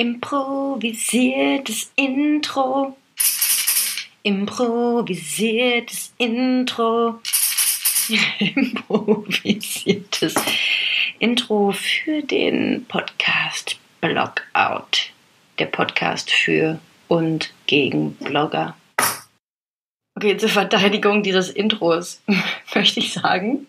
Improvisiertes Intro. Improvisiertes Intro. Improvisiertes Intro für den Podcast Blogout. Der Podcast für und gegen Blogger. Okay, zur Verteidigung dieses Intros möchte ich sagen,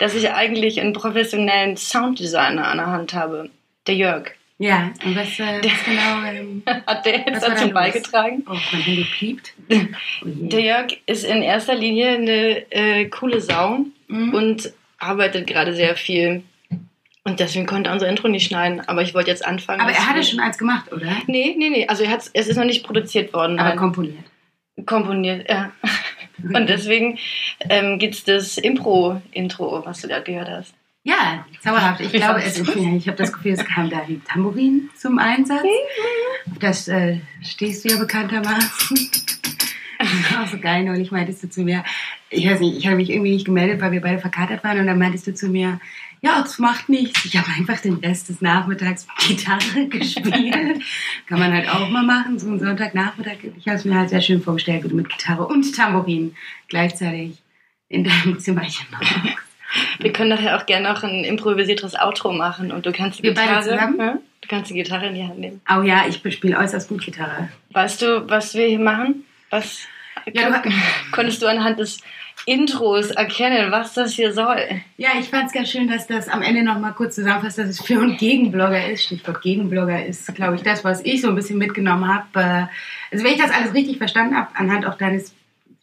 dass ich eigentlich einen professionellen Sounddesigner an der Hand habe. Der Jörg. Ja, und was, äh, was genau ähm, Hat der jetzt dazu beigetragen? Oh, mein Handy piept. Oh. Der Jörg ist in erster Linie eine äh, coole Sau Mhm. und arbeitet gerade sehr viel. Und deswegen konnte er unser Intro nicht schneiden. Aber ich wollte jetzt anfangen. Aber er hatte wir- schon eins gemacht, oder? Nee, nee, nee. Also er hat's, es ist noch nicht produziert worden. Aber nein. komponiert. komponiert, ja. Und deswegen ähm, gibt es das Impro-Intro, was du da gehört hast. Ja, zauberhaft. Ich glaube, es, ja, ich habe das Gefühl, es kam da die Tambourin zum Einsatz. Das äh, stehst du ja bekanntermaßen. Auch so geil, neulich meintest du zu mir, ich weiß nicht, ich habe mich irgendwie nicht gemeldet, weil wir beide verkatert waren und dann meintest du zu mir, ja, das macht nichts. Ich habe einfach den Rest des Nachmittags Gitarre gespielt. Kann man halt auch mal machen, so einen Sonntagnachmittag. Ich habe es mir halt sehr schön vorgestellt, wie du mit Gitarre und Tambourin gleichzeitig in deinem Zimmerchen machst. Wir können nachher auch gerne noch ein improvisiertes Outro machen und du kannst die Wir beide Gitarre. Ja? Du kannst die Gitarre in die Hand nehmen. Oh ja, ich spiele äußerst gut Gitarre. Weißt du, was wir hier machen? Was Ja, du- konntest du anhand des Intros erkennen, was das hier soll? Ja, ich fand es ganz schön, dass das am Ende noch mal kurz zusammenfasst, dass es für und gegen Blogger ist. Stichwort Gegenblogger ist, glaube ich, das, was ich so ein bisschen mitgenommen habe. Also wenn ich das alles richtig verstanden habe, anhand auch deines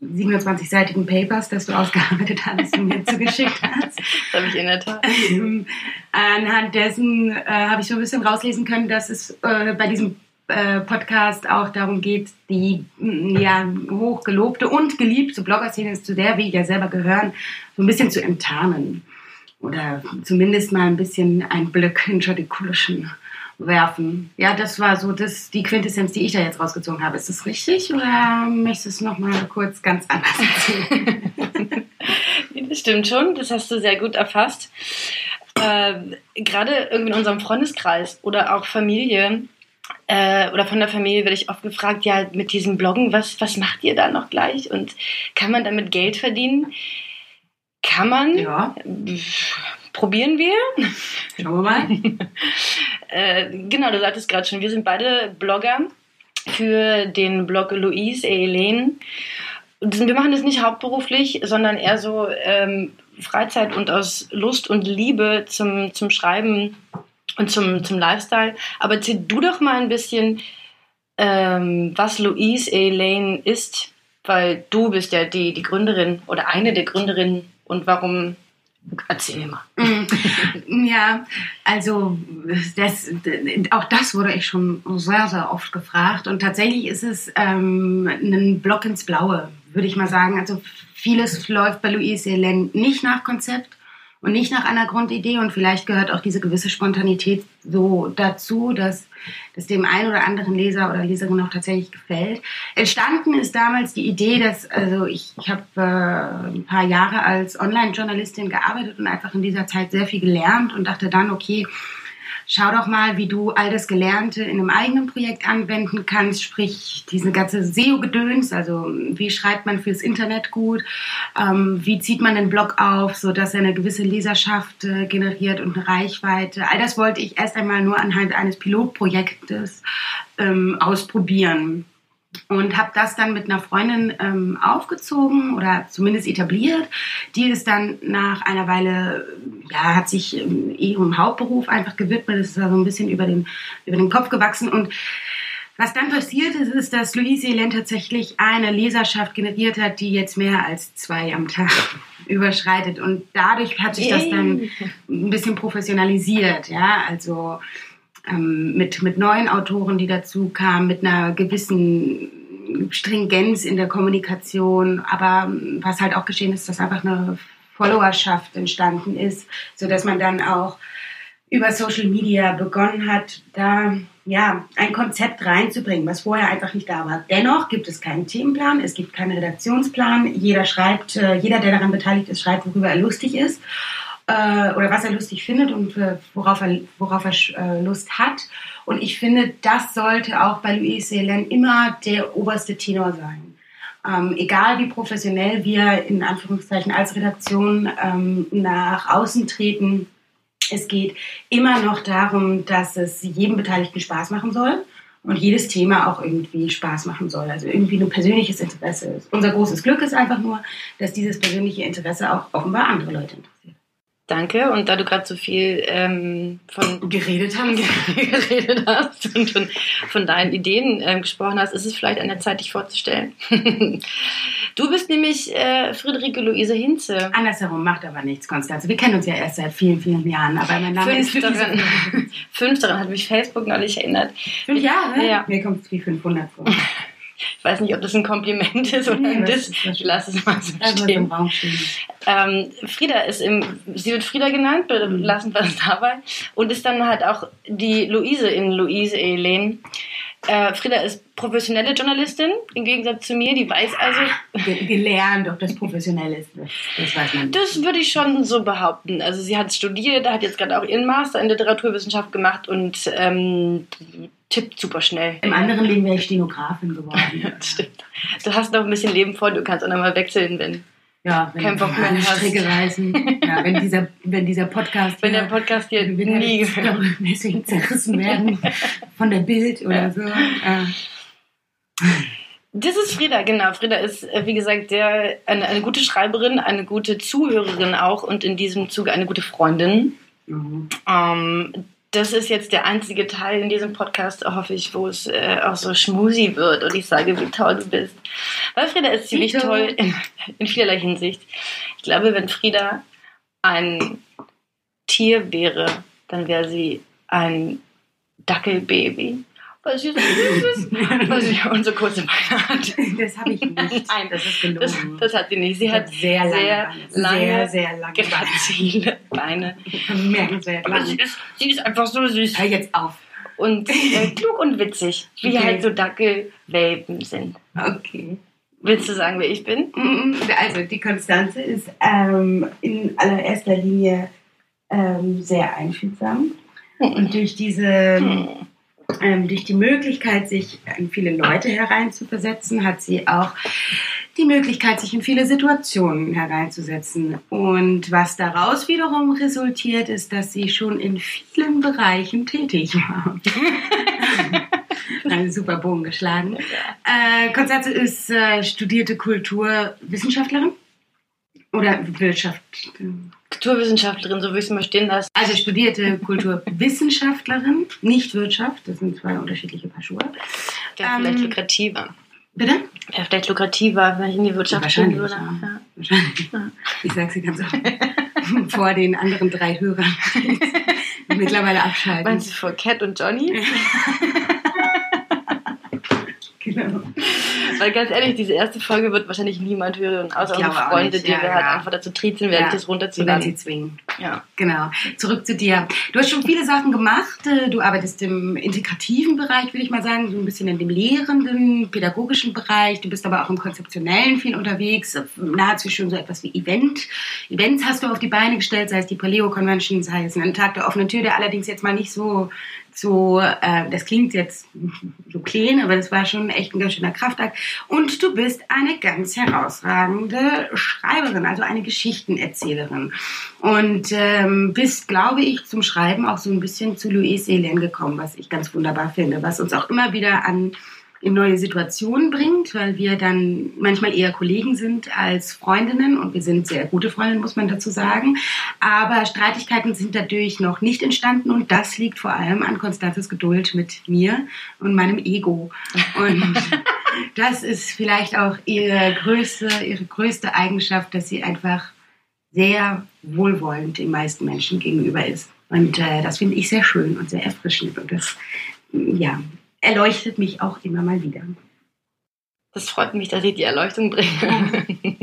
27-seitigen Papers, das du ausgearbeitet hast und mir zugeschickt hast, Das habe ich in der Tat. ähm, anhand dessen äh, habe ich so ein bisschen rauslesen können, dass es äh, bei diesem äh, Podcast auch darum geht, die ja, hochgelobte und geliebte Blogger-Szene, zu der wir ja selber gehören, so ein bisschen zu enttarnen. Oder zumindest mal ein bisschen einen Blick hinter die Kulissen werfen. Ja, das war so das, die Quintessenz, die ich da jetzt rausgezogen habe. Ist das richtig oder möchtest du es nochmal kurz ganz anders erzählen? Das stimmt schon, das hast du sehr gut erfasst. Äh, Gerade irgendwie in unserem Freundeskreis oder auch Familie äh, oder von der Familie werde ich oft gefragt, ja, mit diesem Bloggen, was, was macht ihr da noch gleich? Und kann man damit Geld verdienen? Kann man. ja, Probieren wir. schauen wir mal. Äh, genau, du sagtest gerade schon, wir sind beide Blogger für den Blog Louise et Helene. Wir machen das nicht hauptberuflich, sondern eher so ähm, Freizeit und aus Lust und Liebe zum, zum Schreiben und zum, zum Lifestyle. Aber erzähl du doch mal ein bisschen, ähm, was Louise Helene ist, weil du bist ja die, die Gründerin oder eine der Gründerinnen und warum. Erzähl mal. Mm, Ja, also das, auch das wurde ich schon sehr, sehr oft gefragt. Und tatsächlich ist es ähm, ein Block ins Blaue, würde ich mal sagen. Also vieles läuft bei Louise Helene nicht nach Konzept und nicht nach einer Grundidee. Und vielleicht gehört auch diese gewisse Spontanität so dazu, dass das dem einen oder anderen Leser oder Leserin auch tatsächlich gefällt. Entstanden ist damals die Idee, dass, also ich, ich habe äh, ein paar Jahre als Online-Journalistin gearbeitet und einfach in dieser Zeit sehr viel gelernt und dachte dann, okay, schau doch mal, wie du all das Gelernte in einem eigenen Projekt anwenden kannst, sprich diese ganze SEO-Gedöns, also wie schreibt man fürs Internet gut, ähm, wie zieht man den Blog auf, sodass er eine gewisse Leserschaft äh, generiert und eine Reichweite. All das wollte ich erst einmal nur anhand eines Pilotprojektes ähm, ausprobieren und habe das dann mit einer Freundin ähm, aufgezogen oder zumindest etabliert. Die ist dann nach einer Weile, ja, hat sich ähm, ihrem Hauptberuf einfach gewidmet. Das ist da so ein bisschen über den, über den Kopf gewachsen und was dann passiert ist, ist, dass Louise Helene tatsächlich eine Leserschaft generiert hat, die jetzt mehr als zwei am Tag überschreitet. Und dadurch hat sich das dann ein bisschen professionalisiert, ja, also ähm, mit, mit neuen Autoren, die dazu kamen, mit einer gewissen Stringenz in der Kommunikation, aber was halt auch geschehen ist, dass einfach eine Followerschaft entstanden ist, so dass man dann auch über Social Media begonnen hat, da ja ein Konzept reinzubringen, was vorher einfach nicht da war. Dennoch gibt es keinen Themenplan, es gibt keinen Redaktionsplan. Jeder schreibt, äh, jeder, der daran beteiligt ist, schreibt, worüber er lustig ist äh, oder was er lustig findet und äh, worauf er, worauf er äh, Lust hat. Und ich finde, das sollte auch bei Louise Helen immer der oberste Tenor sein. Ähm, egal wie professionell wir in Anführungszeichen als Redaktion ähm, nach außen treten, es geht immer noch darum, dass es jedem Beteiligten Spaß machen soll und jedes Thema auch irgendwie Spaß machen soll. Also irgendwie ein persönliches Interesse ist. Unser großes Glück ist einfach nur, dass dieses persönliche Interesse auch offenbar andere Leute interessiert. Danke. Und da du gerade so viel ähm, von geredet hast, geredet hast und von, von deinen Ideen ähm, gesprochen hast, ist es vielleicht an der Zeit, dich vorzustellen. du bist nämlich äh, Friederike Luise Hinze. Andersherum macht aber nichts, Konstanze. Wir kennen uns ja erst seit vielen, vielen Jahren, aber mein Name Fünf ist daran, fünf daran hat mich Facebook neulich erinnert. Fünf Jahre? Ja. Mir kommt es wie 500 vor. Ich weiß nicht, ob das ein Kompliment ist oder Nee, ein Diss. Ich lasse es mal so stehen. Ähm, Frieda ist im, sie wird Frieda genannt, Mhm. lassen wir es dabei, und ist dann halt auch die Luise in Luise Helene. Äh, Frieda ist professionelle Journalistin, im Gegensatz zu mir, die weiß also, Ge- Gelernt, ob das professionell ist, das, das weiß man nicht. das würde ich schon so behaupten. Also sie hat studiert, hat jetzt gerade auch ihren Master in Literaturwissenschaft gemacht und ähm, tippt super schnell. Im anderen Leben wäre ich Stenografin geworden. Stimmt. Du hast noch ein bisschen Leben vor, du kannst auch noch mal wechseln, wenn, Ja, wenn Kein Bock mehr hast. Stricke reißen. Ja, wenn dieser, wenn dieser Podcast wenn hier der Podcast hier wieder nie deswegen zerrissen werden von der Bild oder Ja. so. Ja. Das ist Frieda, genau. Frieda ist, äh, wie gesagt, sehr, eine, eine gute Schreiberin, eine gute Zuhörerin auch und in diesem Zuge eine gute Freundin. Mhm. Ähm, das ist jetzt der einzige Teil in diesem Podcast, hoffe ich, wo es äh, auch so schmusi wird und ich sage, wie toll du bist. Weil Frieda ist ziemlich Dito. toll in, in vielerlei Hinsicht. Ich glaube, wenn Frieda ein Tier wäre, dann wäre sie ein Dackelbaby. Süß ist, sie und so kurze Beine hat. Das habe ich nicht. Nein, das ist Das, gelogen. das hat sie nicht. Sie hat sehr lange sehr lange, sehr, sehr lange Beine. grazile Beine. Bemerkenswert Aber sie ist, sie ist einfach so süß. Hör jetzt auf. Und äh, klug und witzig, wie Okay. halt so Dackelwelpen sind. Okay. Willst du sagen, wer ich bin? Also die Konstanze ist ähm, in allererster Linie ähm, sehr einfühlsam. Und durch diese Hm. Ähm, durch die Möglichkeit, sich in viele Leute hereinzuversetzen, hat sie auch die Möglichkeit, sich in viele Situationen hereinzusetzen. Und was daraus wiederum resultiert, ist, dass sie schon in vielen Bereichen tätig war. Einen super Bogen geschlagen. Äh, Konstanze ist äh, studierte Kulturwissenschaftlerin oder Wirtschaft. Kulturwissenschaftlerin, so würde ich es mal stehen lassen. Also studierte Kulturwissenschaftlerin, nicht Wirtschaft. Das sind zwei unterschiedliche Paar Schuhe. Wäre Ähm, vielleicht lukrativer. Bitte? Wäre vielleicht lukrativer, wenn ich in die Wirtschaft gehen Wahrscheinlich, würde. ja. Ja. Wahrscheinlich. Ja. Ich sage sie ganz offen. Vor den anderen drei Hörern. mittlerweile abschalten. Meinst du vor Cat und Johnny? Genau. Weil ganz ehrlich, diese erste Folge wird wahrscheinlich niemand hören, außer unsere Freunde, nicht. die Ja, wir halt ja. einfach dazu triezen werden, Ja. das werden sie zwingen. Ja. Genau. Zurück zu dir. Du hast schon viele Sachen gemacht. Äh, Du arbeitest im integrativen Bereich, würde ich mal sagen, so ein bisschen in dem lehrenden, pädagogischen Bereich. Du bist aber auch im konzeptionellen viel unterwegs. Nahezu schon so etwas wie Event. Events hast du auf die Beine gestellt, sei es die Paleo Convention, sei es ein Tag der offenen Tür, der allerdings jetzt mal nicht so so, äh, das klingt jetzt so klein, aber das war schon echt ein ganz schöner Kraftakt. Und du bist eine ganz herausragende Schreiberin, also eine Geschichtenerzählerin. Und ähm, bist, glaube ich, zum Schreiben auch so ein bisschen zu Louise Hélène gekommen, was ich ganz wunderbar finde, was uns auch immer wieder an in neue Situationen bringt, weil wir dann manchmal eher Kollegen sind als Freundinnen und wir sind sehr gute Freundinnen, muss man dazu sagen. Aber Streitigkeiten sind dadurch noch nicht entstanden und das liegt vor allem an Konstanzes Geduld mit mir und meinem Ego. Und das ist vielleicht auch ihre größte, ihre größte Eigenschaft, dass sie einfach sehr wohlwollend den meisten Menschen gegenüber ist. Und äh, das finde ich sehr schön und sehr erfrischend. Und das, ja, erleuchtet mich auch immer mal wieder. Das freut mich, dass ich die Erleuchtung bringe.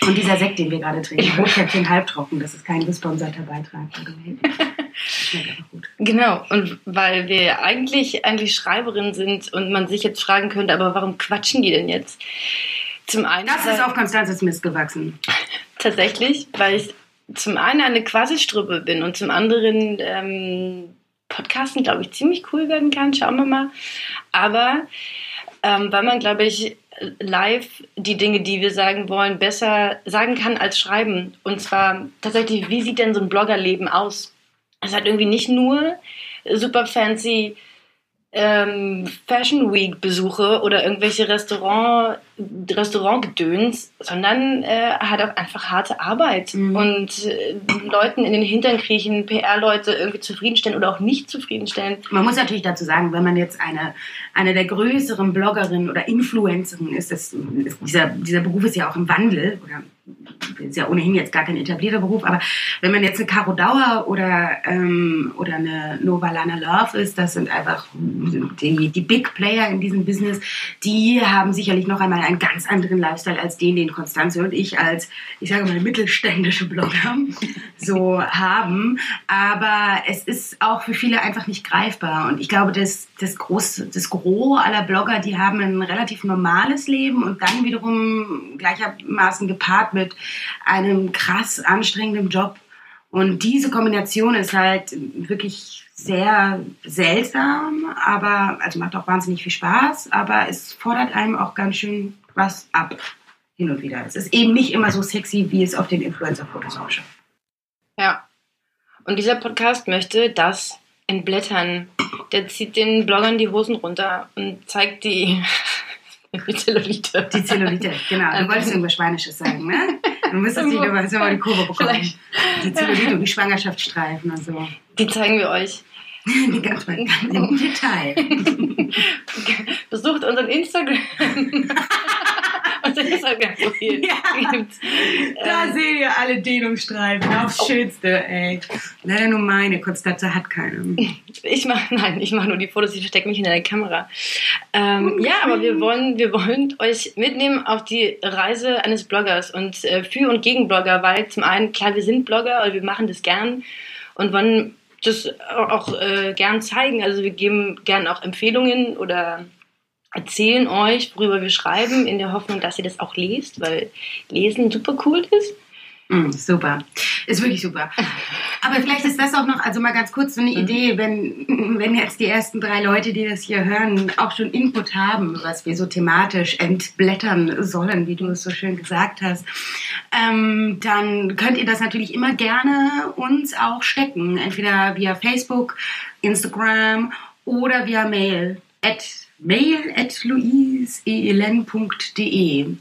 Und dieser Sekt, den wir gerade trinken, Rotkäppchen halbtrocken, das ist kein gesponserter Beitrag. Schmeckt einfach gut. Genau, und weil wir eigentlich, eigentlich Schreiberinnen sind und man sich jetzt fragen könnte, aber warum quatschen die denn jetzt? Zum einen, Das ist auf Konstanzes Mist gewachsen. tatsächlich, weil ich zum einen eine Quasi-Strüppe bin und zum anderen ähm, Podcasten, glaube ich, ziemlich cool werden kann. Schauen wir mal. Aber ähm, weil man, glaube ich, live die Dinge, die wir sagen wollen, besser sagen kann als schreiben. Und zwar tatsächlich, wie sieht denn so ein Bloggerleben aus? Es hat irgendwie nicht nur super fancy ähm, Fashion Week Besuche oder irgendwelche Restaurant Restaurantgedöns, sondern äh, hat auch einfach harte Arbeit mhm. und äh, Leuten in den Hintern kriechen, PR-Leute irgendwie zufriedenstellen oder auch nicht zufriedenstellen. Man muss natürlich dazu sagen, wenn man jetzt eine, eine der größeren Bloggerinnen oder Influencerinnen ist, das, ist dieser, dieser Beruf ist ja auch im Wandel oder ist ja ohnehin jetzt gar kein etablierter Beruf, aber wenn man jetzt eine Caro Dauer oder, ähm, oder eine Nova Lana Love ist, das sind einfach die, die Big Player in diesem Business, die haben sicherlich noch einmal einen ganz anderen Lifestyle als den, den Konstanze und ich als, ich sage mal, mittelständische Blogger so haben. Aber es ist auch für viele einfach nicht greifbar. Und ich glaube, das, das, Groß, das Gros aller Blogger, die haben ein relativ normales Leben und dann wiederum gleichermaßen gepaart mit einem krass anstrengenden Job. Und diese Kombination ist halt wirklich sehr seltsam, aber also macht auch wahnsinnig viel Spaß, aber es fordert einem auch ganz schön was ab hin und wieder. Es ist eben nicht immer so sexy, wie es auf den Influencer-Fotos ausschaut. Ja. Und dieser Podcast möchte das entblättern. Der zieht den Bloggern die Hosen runter und zeigt die, die Zellulite. Die Zellulite, genau. Du wolltest irgendwas Schweinisches sagen, ne? Du müsstest dich über so die Kurve bekommen. Vielleicht. Die Zellulite und die Schwangerschaftsstreifen und so. Die zeigen wir euch. Die ganz im Detail. Besucht unseren Instagram. unser Instagram-Profil. Ja. Da ähm, seht ihr alle Dehnungsstreifen. Aufs oh. Schönste, ey. Leider nur meine. Konstanze hat keine. Ich mache, nein, ich mache nur die Fotos. Ich verstecke mich in der Kamera. Ähm, okay. Ja, aber wir wollen, wir wollen euch mitnehmen auf die Reise eines Bloggers und äh, für und gegen Blogger, weil zum einen, klar, wir sind Blogger und wir machen das gern und wollen das auch äh, gern zeigen. Also wir geben gern auch Empfehlungen oder erzählen euch, worüber wir schreiben, in der Hoffnung, dass ihr das auch lest, weil Lesen super cool ist. Mm, super. Ist wirklich super. Aber vielleicht ist das auch noch, also mal ganz kurz so eine mhm. Idee, wenn, wenn jetzt die ersten drei Leute, die das hier hören, auch schon Input haben, was wir so thematisch entblättern sollen, wie du es so schön gesagt hast, ähm, dann könnt ihr das natürlich immer gerne uns auch stecken. Entweder via Facebook, Instagram oder via Mail. At mail at louiseelen.de.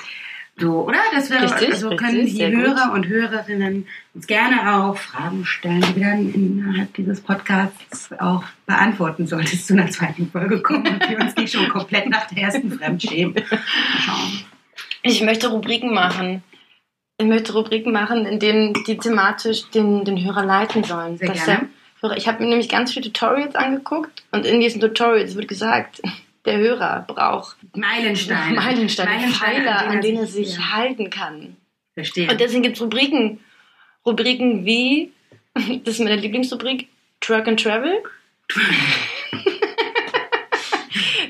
So, oder? Das wäre, richtig, also können richtig, die Hörer gut. und Hörerinnen uns gerne auch Fragen stellen, die wir dann innerhalb dieses Podcasts auch beantworten, sollte es zu einer zweiten Folge kommen und wir uns nicht schon komplett nach der ersten Fremdschämen schauen. Ich möchte Rubriken machen. Ich möchte Rubriken machen, in denen die thematisch den, den Hörer leiten sollen. Sehr gerne. Der, ich habe mir nämlich ganz viele Tutorials angeguckt und in diesen Tutorials wird gesagt, der Hörer braucht Meilensteine. Meilensteine, Meilensteine Pfeiler, an denen, an denen er sich ja. halten kann. Verstehe. Und deswegen gibt es Rubriken. Rubriken wie, das ist meine Lieblingsrubrik, Truck and Travel.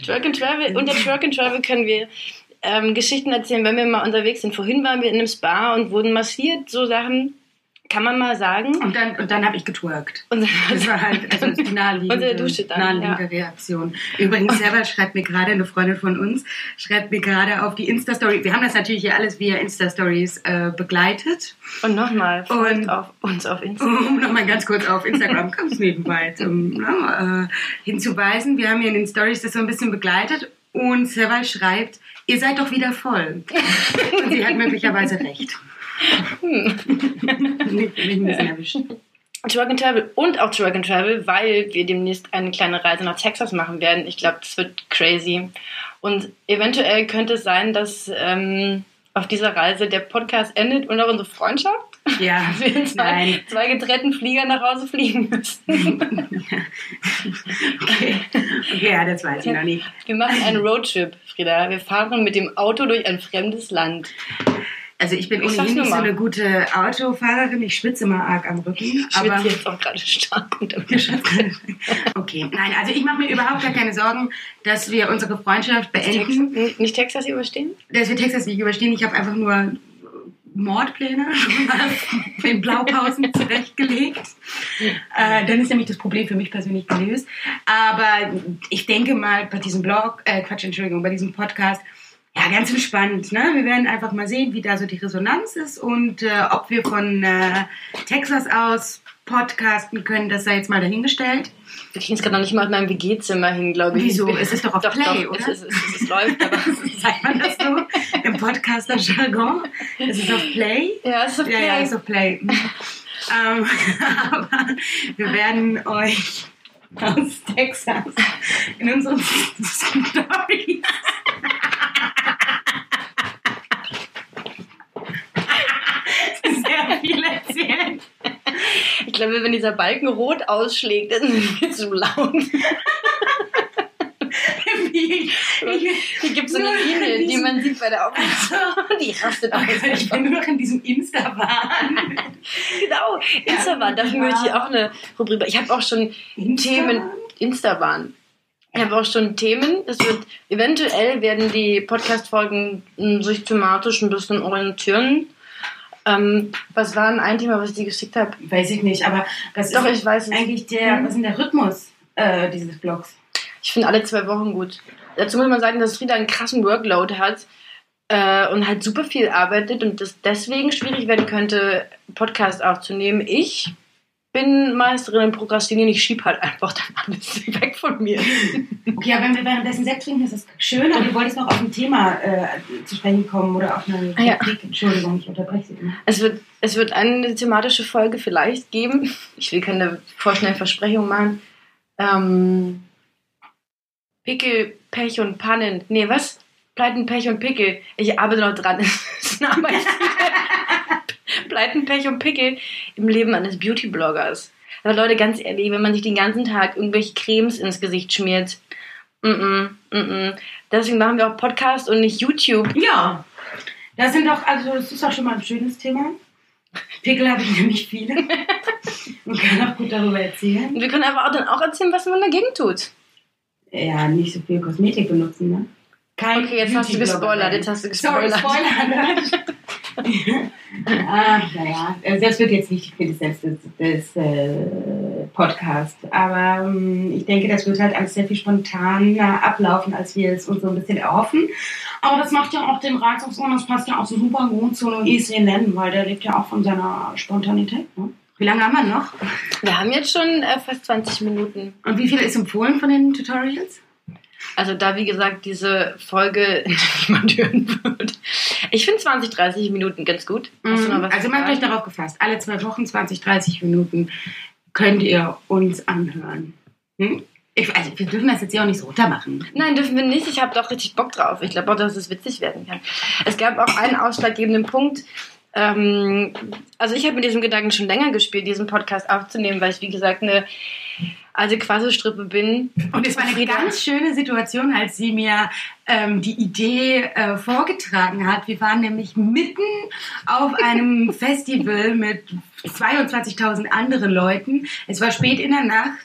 Truck and Travel. Unter Truck and Travel können wir ähm, Geschichten erzählen, wenn wir mal unterwegs sind. Vorhin waren wir in einem Spa und wurden massiert, so Sachen kann man mal sagen. Und dann, und dann habe ich getwerkt. Und das war halt also die naheliegende, Dusche dann, naheliegende ja. Reaktion. Übrigens, selber schreibt mir gerade, eine Freundin von uns, schreibt mir gerade auf die Insta-Story. Wir haben das natürlich hier alles via Insta-Stories äh, begleitet. Und nochmal, und auf uns auf Instagram. Um nochmal ganz kurz auf Instagram, ganz nebenbei zum, äh, hinzuweisen. Wir haben hier in den Stories das so ein bisschen begleitet. Und Serval schreibt, ihr seid doch wieder voll. und sie hat möglicherweise recht. Hm. Truck and Travel und auch Truck and Travel, weil wir demnächst eine kleine Reise nach Texas machen werden. Ich glaube, das wird crazy. Und eventuell könnte es sein, dass ähm, auf dieser Reise der Podcast endet und auch unsere Freundschaft. Ja, wir zwei, zwei getrennten Flieger nach Hause fliegen müssen. okay. okay, ja, das weiß ich noch nicht. Wir machen einen Roadtrip, Frieda. Wir fahren mit dem Auto durch ein fremdes Land. Also ich bin ohnehin nicht so eine gute Autofahrerin. Ich schwitze immer arg am Rücken. Ich schwitze jetzt auch gerade stark. okay, nein, also ich mache mir überhaupt gar keine Sorgen, dass wir unsere Freundschaft beenden. Texas, nicht Texas überstehen? Dass wir Texas nicht überstehen. Ich habe einfach nur Mordpläne in Blaupausen zurechtgelegt. Äh, dann ist nämlich das Problem für mich persönlich gelöst. Aber ich denke mal, bei diesem Blog, äh, Quatsch, Entschuldigung, bei diesem Podcast, ja, ganz entspannt. Ne? Wir werden einfach mal sehen, wie da so die Resonanz ist und äh, ob wir von äh, Texas aus podcasten können, das sei jetzt mal dahingestellt. Wir kriegen es gerade noch nicht mal in meinem WG-Zimmer hin, glaube ich. Wieso? Es ist doch auf doch, Play, doch, oder? Es, ist, es, ist, es läuft, aber Sagt man das so im Podcaster-Jargon? Es ist auf Play? ja, es ist okay. Ja, ja, ist auf Play. ähm, aber wir werden euch aus Texas in unseren Stories sehr viel erzählen. Ich glaube, wenn dieser Balken rot ausschlägt, dann sind wir zu laut. Wie ich, ich, Hier gibt es so eine Linie, die man sieht bei der Aufnahme. Die rastet aus. ich bin nur in diesem Insta-Wahn. Genau, Instaban, dafür Ja. möchte ich auch eine Rubrik. Ich habe auch schon Themen, Instaban. Ich habe auch schon Themen. Es wird eventuell werden die Podcast-Folgen m, sich thematisch ein bisschen orientieren. Ähm, was war denn ein Thema, was ich dir geschickt habe? Weiß ich nicht, aber was Doch, ist ich weiß es. eigentlich der, Mhm. was ist denn der Rhythmus äh, dieses Blogs? Ich finde alle zwei Wochen gut. Dazu muss man sagen, dass Frieda einen krassen Workload hat äh, und halt super viel arbeitet und das deswegen schwierig werden könnte, Podcast aufzunehmen. Ich bin Meisterin im Prokrastinieren. Ich schieb halt einfach dann alles weg von mir. Okay, aber wenn wir währenddessen Sekt trinken, ist das schön, aber du wolltest noch auf ein Thema äh, zu sprechen kommen oder auf eine Ah, ja. Entschuldigung, ich unterbreche Sie. Es wird, es wird eine thematische Folge vielleicht geben. Ich will keine vorschnellen Versprechungen machen. Ähm, Pickel, Pech und Pannen. Nee, was? Pleiten, Pech und Pickel. Ich arbeite noch dran. Das ist ein. Pleiten, Pech und Pickel im Leben eines Beauty-Bloggers. Aber Leute, ganz ehrlich, wenn man sich den ganzen Tag irgendwelche Cremes ins Gesicht schmiert, mm -mm, mm -mm. deswegen machen wir auch Podcast und nicht YouTube. Ja, das sind doch, also das ist doch schon mal ein schönes Thema. Pickel habe ich nämlich viele und kann auch gut darüber erzählen. Wir können aber auch dann auch erzählen, was man dagegen tut. Ja, nicht so viel Kosmetik benutzen, ne? Kein Okay, jetzt hast du gespoilert, jetzt hast du Sorry, gespoilert. Spoiler. Ach, naja, also das wird jetzt nicht die Quintessenz des, des äh, Podcasts. Aber ähm, ich denke, das wird halt alles sehr viel spontaner ablaufen, als wir es uns so ein bisschen erhoffen. Aber das macht ja auch den Reiz aus und das passt ja auch so super gut zu Nennen, weil der lebt ja auch von seiner Spontanität. Ne? Wie lange haben wir noch? Wir haben jetzt schon äh, fast 20 Minuten. Und wie viel ist empfohlen von den Tutorials? Also da, wie gesagt, diese Folge niemand hören wird. Ich finde 20, 30 Minuten ganz gut. Hast was Also macht euch darauf gefasst. Alle zwei Wochen, 20, 30 Minuten könnt ihr uns anhören. Hm? Ich, also wir dürfen das jetzt ja auch nicht so runtermachen. Nein, dürfen wir nicht. Ich habe doch richtig Bock drauf. Ich glaube auch, dass es witzig werden kann. Es gab auch einen ausschlaggebenden Punkt. Ähm, also ich habe mit diesem Gedanken schon länger gespielt, diesen Podcast aufzunehmen, weil ich, wie gesagt, eine alte Quasselstrippe bin. Und es war eine ganz schöne Situation, als sie mir ähm, die Idee äh, vorgetragen hat. Wir waren nämlich mitten auf einem Festival mit 22.000 anderen Leuten. Es war spät in der Nacht.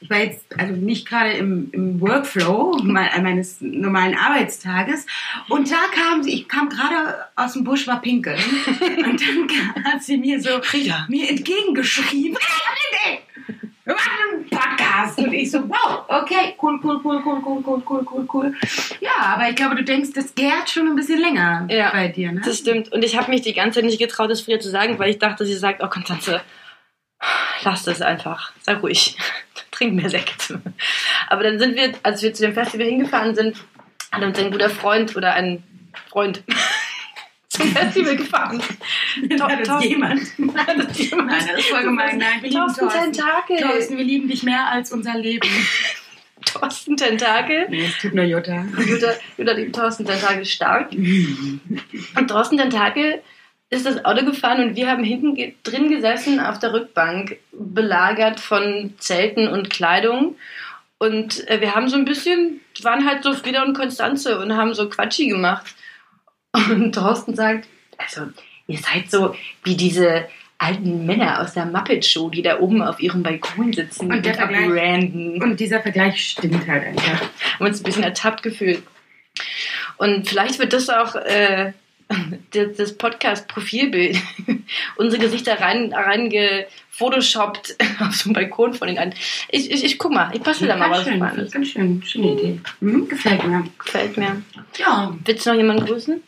Ich war jetzt also nicht gerade im, im Workflow me- meines normalen Arbeitstages. Und da kam sie, ich kam gerade aus dem Busch, war pinkeln. Und dann hat sie mir so Frieda. mir entgegengeschrieben. "Hey, ich hab eine Idee. Wir machen einen Podcast. Und ich so, wow, okay, cool, cool, cool, cool, cool, cool, cool, cool, cool. Ja, aber ich glaube, du denkst, das gärt schon ein bisschen länger Ja, bei dir, ne? Das stimmt. Und ich habe mich die ganze Zeit nicht getraut, das Frieda zu sagen, weil ich dachte, sie sagt, oh Konstanze, lass das einfach. Sei ruhig. Trink mehr Sekt. Aber dann sind wir, als wir zu dem Festival hingefahren sind, hat uns ein guter Freund oder ein Freund Festival gefahren. Hat das Thorsten- jemand? Hat das jemand? Nein, das ist voll gemein. Nein, wir lieben Thorsten Thorsten. Tentakel. Thorsten, wir lieben dich mehr als unser Leben. Thorsten Tentakel. Nee, es tut nur Jutta. Jutta, Jutta liebt Thorsten Tentakel stark. Und Thorsten Tentakel ist das Auto gefahren und wir haben hinten ge drin gesessen auf der Rückbank, belagert von Zelten und Kleidung. Und äh, wir haben so ein bisschen, waren halt so Frieda und Konstanze und haben so Quatschi gemacht. Und Thorsten sagt, also ihr seid so wie diese alten Männer aus der Muppet Show, die da oben auf ihrem Balkon sitzen Und der Vergleich- Und dieser Vergleich stimmt halt einfach. haben uns ein bisschen ertappt gefühlt. Und vielleicht wird das auch äh, das, das Podcast-Profilbild unsere Gesichter rein, reingefotoshoppt auf so einem Balkon von den einen. Ich, ich, ich guck mal, ich passe da mal was schön, ganz schön, schöne Idee. Mhm, gefällt mir. Gefällt mir. Ja, Willst du noch jemanden grüßen?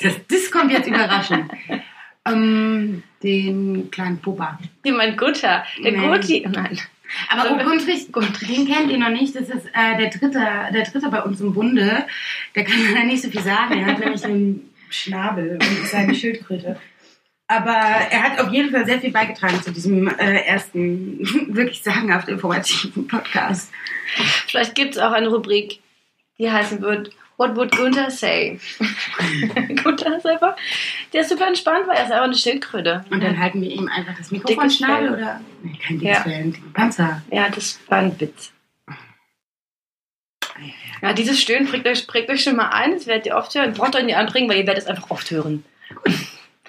Das, das, kommt jetzt überraschend. ähm, den kleinen Puppa. Wie mein Gutter. Der Nee. Guti. Nein. Aber Also, oh, Guntrich, den kennt ihr noch nicht. Das ist äh, der, dritte, der dritte bei uns im Bunde. Der kann leider nicht so viel sagen. Er hat nämlich einen Schnabel und ist eine Schildkröte. Aber er hat auf jeden Fall sehr viel beigetragen zu diesem äh, ersten wirklich sagenhaft informativen Podcast. Vielleicht gibt es auch eine Rubrik, die heißen wird What would Gunther say? Gunther ist einfach, der ist super entspannt, weil er ist einfach eine Schildkröte. Und dann halten wir ihm einfach das Mikrofon Schnabel Fell. oder? Nee, kein dickes Ja. Fell, Panzer. Ja, das war ein Witz. Ja, dieses Stöhnen prägt euch, prägt euch schon mal ein, das werdet ihr oft hören. Braucht euch nicht anbringen, weil ihr werdet es einfach oft hören.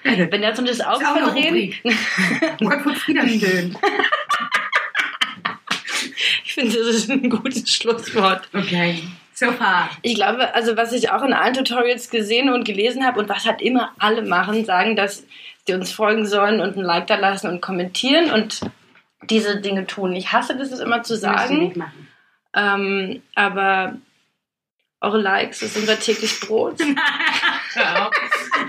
Wenn ihr so das Auge Rubrik. Gott wird Frieder stöhnt. ich finde, das ist ein gutes Schlusswort. Okay, far. Ich glaube, also was ich auch in allen Tutorials gesehen und gelesen habe und was halt immer alle machen, sagen, dass die uns folgen sollen und ein Like da lassen und kommentieren und diese Dinge tun. Ich hasse das, es immer zu sagen, nicht machen. ähm, aber eure Likes, ist unser täglich Brot.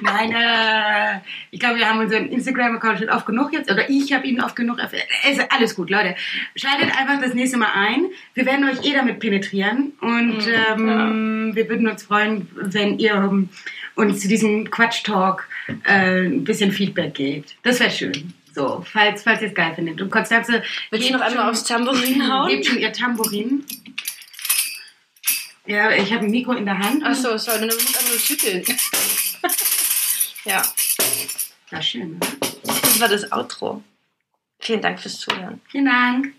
Nein, äh, ich glaube, wir haben unseren Instagram-Account schon oft genug jetzt, oder ich habe ihn oft genug. Es ist alles gut, Leute. Schaltet einfach das nächste Mal ein. Wir werden euch eh damit penetrieren und Mhm, ähm, wir würden uns freuen, wenn ihr ähm, uns zu diesem Quatsch-Talk äh, ein bisschen Feedback gebt. Das wäre schön. So, falls, falls ihr es geil findet. Und Konstanze, Willst du noch einmal schon- aufs Tambourin hauen? Gebt schon ihr Tambourin. Ja, ich habe ein Mikro in der Hand. Achso, sorry, du musst einfach nur schütteln. Ja, War schön, oder? das war das Outro. Vielen Dank fürs Zuhören. Vielen Dank.